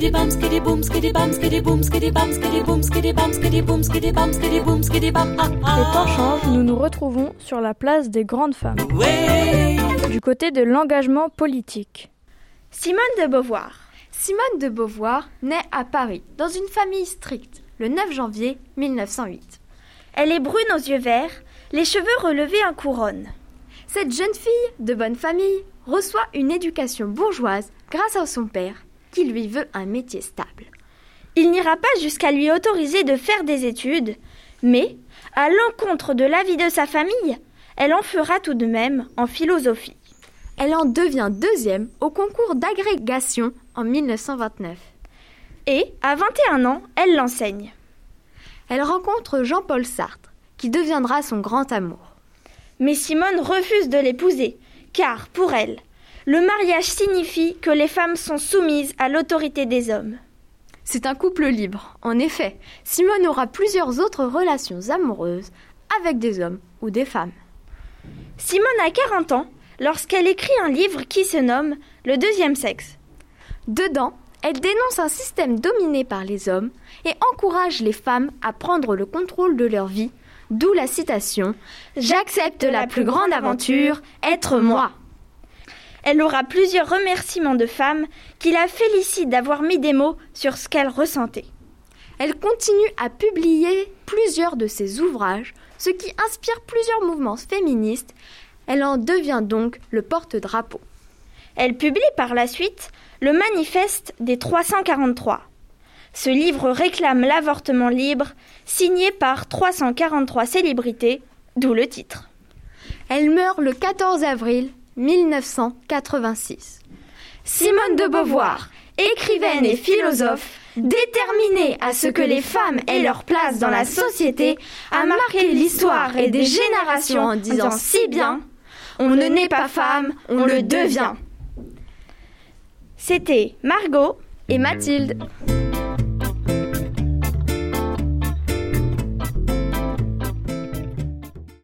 skiddy boom, skiddy bam, skiddy boom, skiddy bam, skiddy boom, skiddy bam, skiddy boom, skiddy bam, skiddy boom, skiddy bam. Ah, Les temps changent, nous nous retrouvons sur la place des grandes femmes, du côté de l'engagement politique. Simone de Beauvoir. Simone de Beauvoir naît à Paris, dans une famille stricte, le 9 janvier 1908. Elle est brune aux yeux verts, les cheveux relevés en couronne. Cette jeune fille de bonne famille reçoit une éducation bourgeoise grâce à son père, qui lui veut un métier stable. Il n'ira pas jusqu'à lui autoriser de faire des études, mais, à l'encontre de l'avis de sa famille, elle en fera tout de même en philosophie. Elle en devient deuxième au concours d'agrégation en 1929. Et, à 21 ans, elle l'enseigne. Elle rencontre Jean-Paul Sartre, qui deviendra son grand amour. Mais Simone refuse de l'épouser, car, pour elle, le mariage signifie que les femmes sont soumises à l'autorité des hommes. C'est un couple libre, en effet. Simone aura plusieurs autres relations amoureuses avec des hommes ou des femmes. Simone a 40 ans lorsqu'elle écrit un livre qui se nomme Le deuxième sexe. Dedans, elle dénonce un système dominé par les hommes et encourage les femmes à prendre le contrôle de leur vie, d'où la citation J'accepte la plus grande aventure, être moi. Elle aura plusieurs remerciements de femmes qui la félicitent d'avoir mis des mots sur ce qu'elle ressentait. Elle continue à publier plusieurs de ses ouvrages, ce qui inspire plusieurs mouvements féministes. Elle en devient donc le porte-drapeau. Elle publie par la suite le Manifeste des 343. Ce livre réclame l'avortement libre, signé par 343 célébrités, d'où le titre. Elle meurt le 14 avril 1986. Simone de Beauvoir, écrivaine et philosophe, déterminée à ce que les femmes aient leur place dans la société, a marqué l'histoire et des générations en disant si bien On ne naît pas femme, on le devient. C'était Margot Et Mathilde.